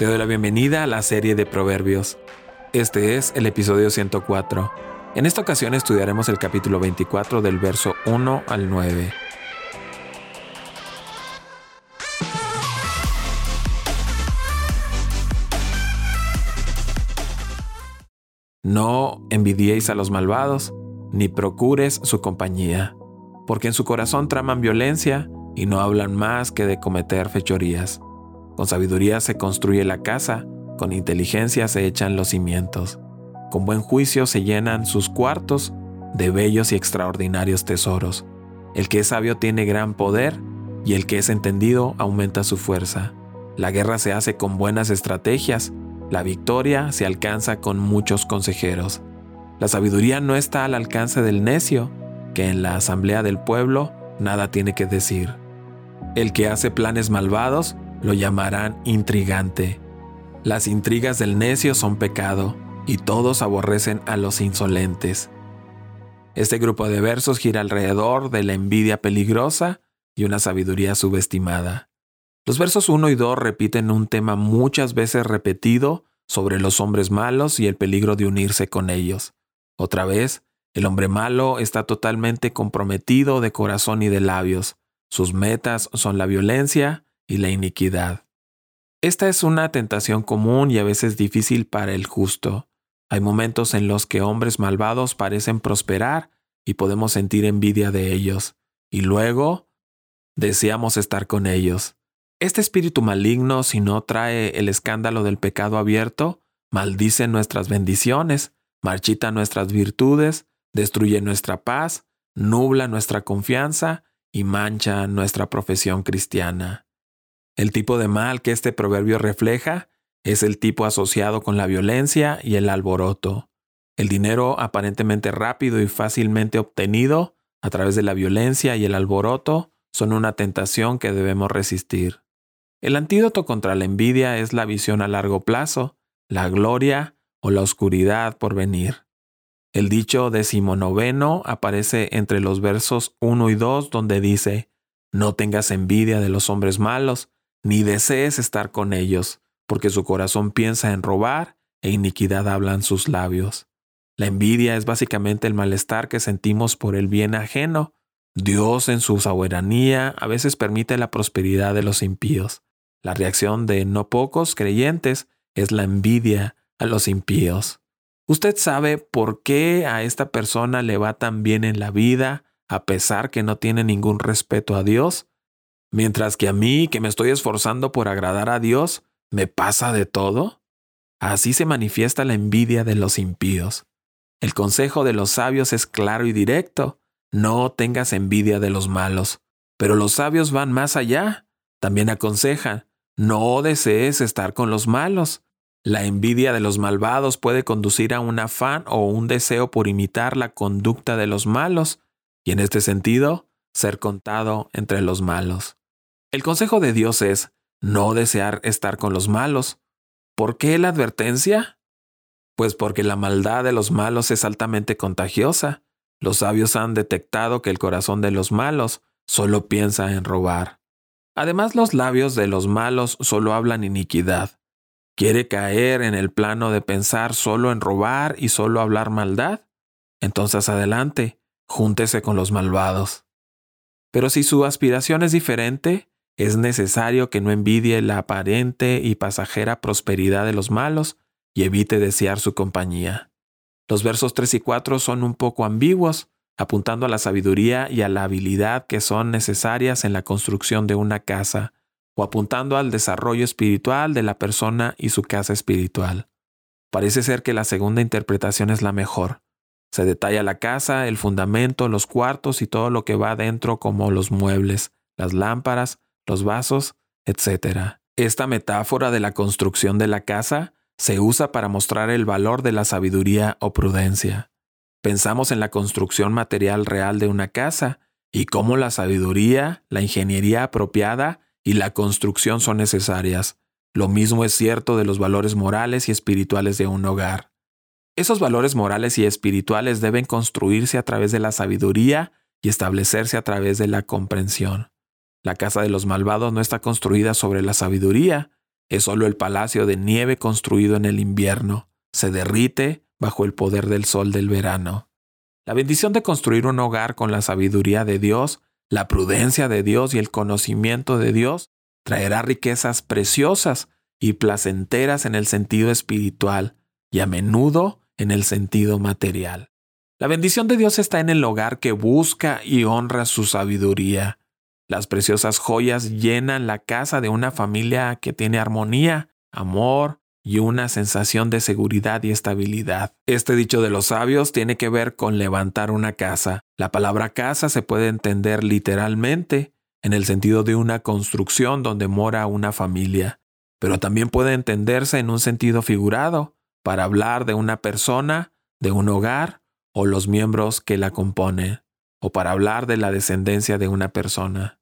Te doy la bienvenida a la serie de Proverbios. Este es el episodio 104. En esta ocasión estudiaremos el capítulo 24 del verso 1 al 9. No envidiéis a los malvados, ni procures su compañía, porque en su corazón traman violencia y no hablan más que de cometer fechorías. Con sabiduría se construye la casa, con inteligencia se echan los cimientos. Con buen juicio se llenan sus cuartos de bellos y extraordinarios tesoros. El que es sabio tiene gran poder y el que es entendido aumenta su fuerza. La guerra se hace con buenas estrategias, la victoria se alcanza con muchos consejeros. La sabiduría no está al alcance del necio, que en la asamblea del pueblo nada tiene que decir. El que hace planes malvados lo llamarán intrigante. Las intrigas del necio son pecado, y todos aborrecen a los insolentes. Este grupo de versos gira alrededor de la envidia peligrosa y una sabiduría subestimada. Los versos 1 y 2 repiten un tema muchas veces repetido sobre los hombres malos y el peligro de unirse con ellos. Otra vez, el hombre malo está totalmente comprometido de corazón y de labios. Sus metas son la violencia, y la iniquidad. Esta es una tentación común y a veces difícil para el justo. Hay momentos en los que hombres malvados parecen prosperar y podemos sentir envidia de ellos, y luego deseamos estar con ellos. Este espíritu maligno, si no trae el escándalo del pecado abierto, maldice nuestras bendiciones, marchita nuestras virtudes, destruye nuestra paz, nubla nuestra confianza y mancha nuestra profesión cristiana. El tipo de mal que este proverbio refleja es el tipo asociado con la violencia y el alboroto. El dinero aparentemente rápido y fácilmente obtenido a través de la violencia y el alboroto son una tentación que debemos resistir. El antídoto contra la envidia es la visión a largo plazo, la gloria o la oscuridad por venir. El dicho decimonoveno aparece entre los versos 1 y 2 donde dice, No tengas envidia de los hombres malos, ni desees estar con ellos, porque su corazón piensa en robar e iniquidad hablan sus labios. La envidia es básicamente el malestar que sentimos por el bien ajeno. Dios en su soberanía a veces permite la prosperidad de los impíos. La reacción de no pocos creyentes es la envidia a los impíos. ¿Usted sabe por qué a esta persona le va tan bien en la vida a pesar que no tiene ningún respeto a Dios? Mientras que a mí, que me estoy esforzando por agradar a Dios, me pasa de todo. Así se manifiesta la envidia de los impíos. El consejo de los sabios es claro y directo. No tengas envidia de los malos. Pero los sabios van más allá. También aconsejan, no desees estar con los malos. La envidia de los malvados puede conducir a un afán o un deseo por imitar la conducta de los malos, y en este sentido, ser contado entre los malos. El consejo de Dios es no desear estar con los malos. ¿Por qué la advertencia? Pues porque la maldad de los malos es altamente contagiosa. Los sabios han detectado que el corazón de los malos solo piensa en robar. Además, los labios de los malos solo hablan iniquidad. ¿Quiere caer en el plano de pensar solo en robar y solo hablar maldad? Entonces adelante, júntese con los malvados. Pero si su aspiración es diferente, es necesario que no envidie la aparente y pasajera prosperidad de los malos y evite desear su compañía. Los versos 3 y 4 son un poco ambiguos, apuntando a la sabiduría y a la habilidad que son necesarias en la construcción de una casa, o apuntando al desarrollo espiritual de la persona y su casa espiritual. Parece ser que la segunda interpretación es la mejor. Se detalla la casa, el fundamento, los cuartos y todo lo que va dentro como los muebles, las lámparas, los vasos, etc. Esta metáfora de la construcción de la casa se usa para mostrar el valor de la sabiduría o prudencia. Pensamos en la construcción material real de una casa y cómo la sabiduría, la ingeniería apropiada y la construcción son necesarias. Lo mismo es cierto de los valores morales y espirituales de un hogar. Esos valores morales y espirituales deben construirse a través de la sabiduría y establecerse a través de la comprensión. La casa de los malvados no está construida sobre la sabiduría, es solo el palacio de nieve construido en el invierno. Se derrite bajo el poder del sol del verano. La bendición de construir un hogar con la sabiduría de Dios, la prudencia de Dios y el conocimiento de Dios traerá riquezas preciosas y placenteras en el sentido espiritual y a menudo en el sentido material. La bendición de Dios está en el hogar que busca y honra su sabiduría. Las preciosas joyas llenan la casa de una familia que tiene armonía, amor y una sensación de seguridad y estabilidad. Este dicho de los sabios tiene que ver con levantar una casa. La palabra casa se puede entender literalmente en el sentido de una construcción donde mora una familia, pero también puede entenderse en un sentido figurado para hablar de una persona, de un hogar o los miembros que la componen, o para hablar de la descendencia de una persona.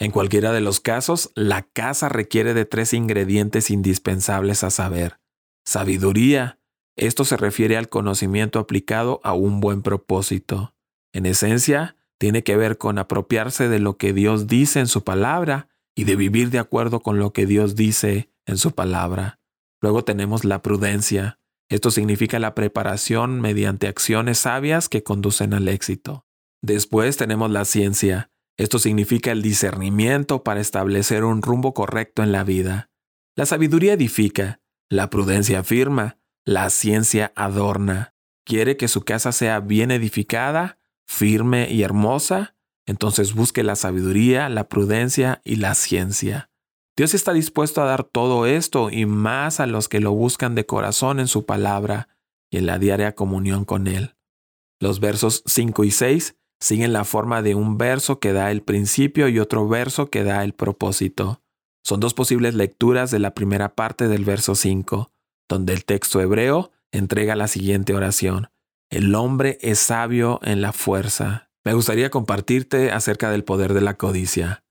En cualquiera de los casos, la casa requiere de tres ingredientes indispensables a saber. Sabiduría. Esto se refiere al conocimiento aplicado a un buen propósito. En esencia, tiene que ver con apropiarse de lo que Dios dice en su palabra y de vivir de acuerdo con lo que Dios dice en su palabra. Luego tenemos la prudencia. Esto significa la preparación mediante acciones sabias que conducen al éxito. Después tenemos la ciencia. Esto significa el discernimiento para establecer un rumbo correcto en la vida. La sabiduría edifica, la prudencia afirma, la ciencia adorna. ¿Quiere que su casa sea bien edificada, firme y hermosa? Entonces busque la sabiduría, la prudencia y la ciencia. Dios está dispuesto a dar todo esto y más a los que lo buscan de corazón en su palabra y en la diaria comunión con Él. Los versos 5 y 6 siguen la forma de un verso que da el principio y otro verso que da el propósito. Son dos posibles lecturas de la primera parte del verso 5, donde el texto hebreo entrega la siguiente oración. El hombre es sabio en la fuerza. Me gustaría compartirte acerca del poder de la codicia.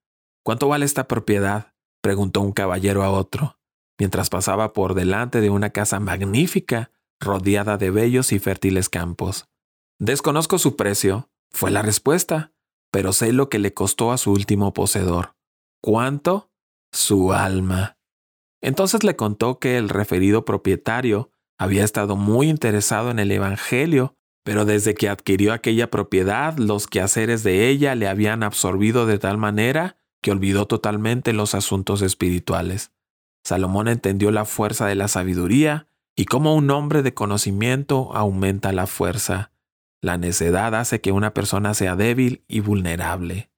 ¿Cuánto vale esta propiedad? preguntó un caballero a otro, mientras pasaba por delante de una casa magnífica, rodeada de bellos y fértiles campos. Desconozco su precio, fue la respuesta, pero sé lo que le costó a su último poseedor. ¿Cuánto? Su alma. Entonces le contó que el referido propietario había estado muy interesado en el Evangelio, pero desde que adquirió aquella propiedad, los quehaceres de ella le habían absorbido de tal manera que olvidó totalmente los asuntos espirituales. Salomón entendió la fuerza de la sabiduría y cómo un hombre de conocimiento aumenta la fuerza. La necedad hace que una persona sea débil y vulnerable.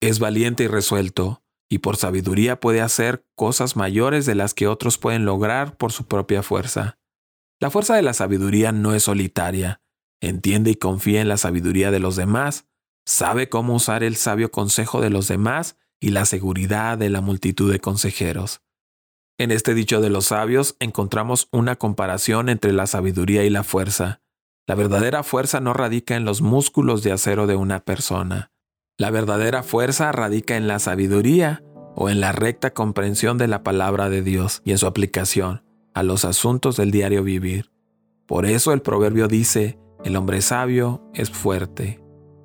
Es valiente y resuelto, y por sabiduría puede hacer cosas mayores de las que otros pueden lograr por su propia fuerza. La fuerza de la sabiduría no es solitaria. Entiende y confía en la sabiduría de los demás, sabe cómo usar el sabio consejo de los demás y la seguridad de la multitud de consejeros. En este dicho de los sabios encontramos una comparación entre la sabiduría y la fuerza. La verdadera fuerza no radica en los músculos de acero de una persona. La verdadera fuerza radica en la sabiduría o en la recta comprensión de la palabra de Dios y en su aplicación a los asuntos del diario vivir. Por eso el proverbio dice, el hombre sabio es fuerte.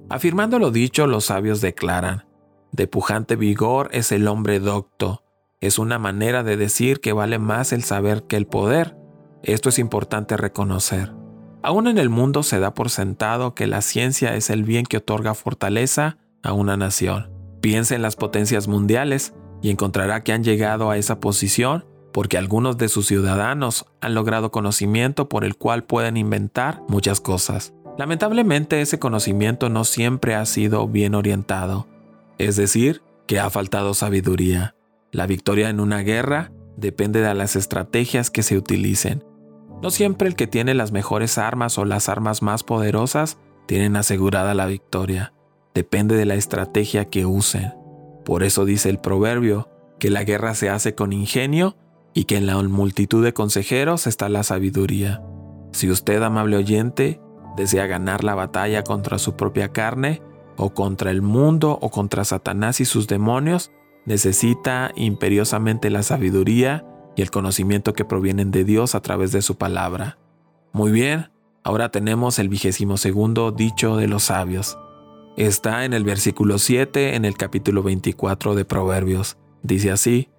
Afirmando lo dicho, los sabios declaran, de pujante vigor es el hombre docto. Es una manera de decir que vale más el saber que el poder. Esto es importante reconocer. Aún en el mundo se da por sentado que la ciencia es el bien que otorga fortaleza a una nación. Piense en las potencias mundiales y encontrará que han llegado a esa posición porque algunos de sus ciudadanos han logrado conocimiento por el cual pueden inventar muchas cosas. Lamentablemente ese conocimiento no siempre ha sido bien orientado, es decir, que ha faltado sabiduría. La victoria en una guerra depende de las estrategias que se utilicen no siempre el que tiene las mejores armas o las armas más poderosas tienen asegurada la victoria. Depende de la estrategia que usen. Por eso dice el proverbio que la guerra se hace con ingenio y que en la multitud de consejeros está la sabiduría. Si usted, amable oyente, desea ganar la batalla contra su propia carne, o contra el mundo, o contra Satanás y sus demonios, necesita imperiosamente la sabiduría y el conocimiento que provienen de Dios a través de su palabra. Muy bien, ahora tenemos el vigésimo segundo dicho de los sabios. Está en el versículo 7 en el capítulo 24 de Proverbios. Dice así,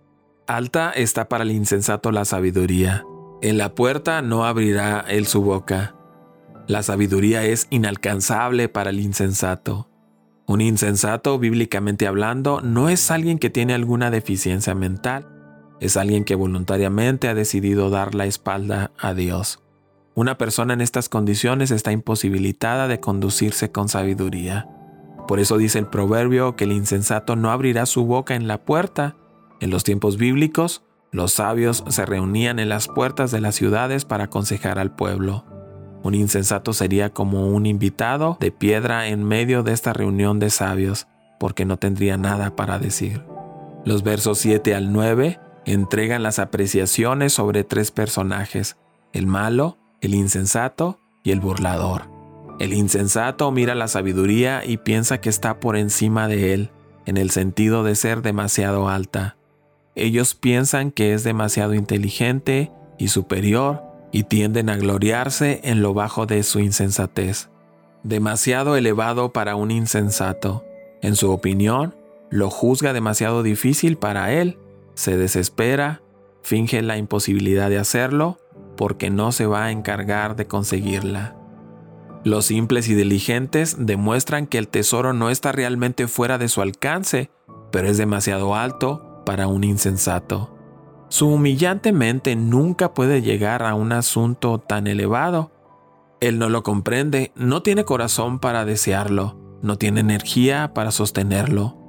Alta está para el insensato la sabiduría. En la puerta no abrirá él su boca. La sabiduría es inalcanzable para el insensato. Un insensato, bíblicamente hablando, no es alguien que tiene alguna deficiencia mental, es alguien que voluntariamente ha decidido dar la espalda a Dios. Una persona en estas condiciones está imposibilitada de conducirse con sabiduría. Por eso dice el proverbio que el insensato no abrirá su boca en la puerta. En los tiempos bíblicos, los sabios se reunían en las puertas de las ciudades para aconsejar al pueblo. Un insensato sería como un invitado de piedra en medio de esta reunión de sabios, porque no tendría nada para decir. Los versos 7 al 9 entregan las apreciaciones sobre tres personajes, el malo, el insensato y el burlador. El insensato mira la sabiduría y piensa que está por encima de él, en el sentido de ser demasiado alta. Ellos piensan que es demasiado inteligente y superior y tienden a gloriarse en lo bajo de su insensatez. Demasiado elevado para un insensato. En su opinión, lo juzga demasiado difícil para él, se desespera, finge la imposibilidad de hacerlo, porque no se va a encargar de conseguirla. Los simples y diligentes demuestran que el tesoro no está realmente fuera de su alcance, pero es demasiado alto para un insensato. Su humillante mente nunca puede llegar a un asunto tan elevado. Él no lo comprende, no tiene corazón para desearlo, no tiene energía para sostenerlo.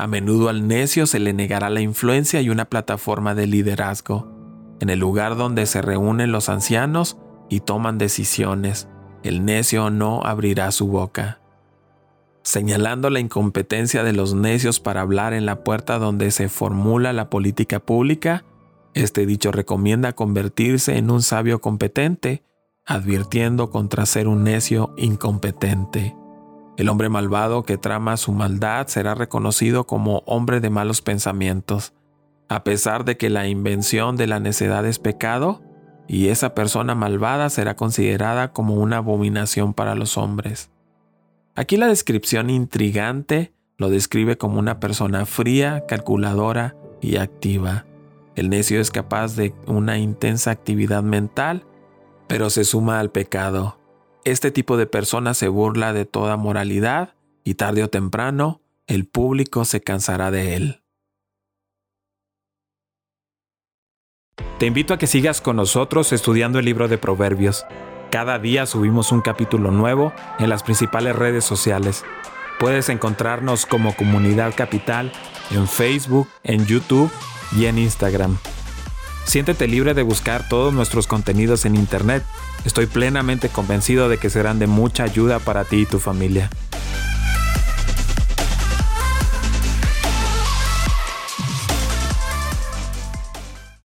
A menudo al necio se le negará la influencia y una plataforma de liderazgo. En el lugar donde se reúnen los ancianos y toman decisiones, el necio no abrirá su boca. Señalando la incompetencia de los necios para hablar en la puerta donde se formula la política pública, este dicho recomienda convertirse en un sabio competente, advirtiendo contra ser un necio incompetente. El hombre malvado que trama su maldad será reconocido como hombre de malos pensamientos, a pesar de que la invención de la necedad es pecado, y esa persona malvada será considerada como una abominación para los hombres. Aquí la descripción intrigante lo describe como una persona fría, calculadora y activa. El necio es capaz de una intensa actividad mental, pero se suma al pecado. Este tipo de persona se burla de toda moralidad y tarde o temprano el público se cansará de él. Te invito a que sigas con nosotros estudiando el libro de Proverbios. Cada día subimos un capítulo nuevo en las principales redes sociales. Puedes encontrarnos como Comunidad Capital en Facebook, en YouTube y en Instagram. Siéntete libre de buscar todos nuestros contenidos en Internet. Estoy plenamente convencido de que serán de mucha ayuda para ti y tu familia.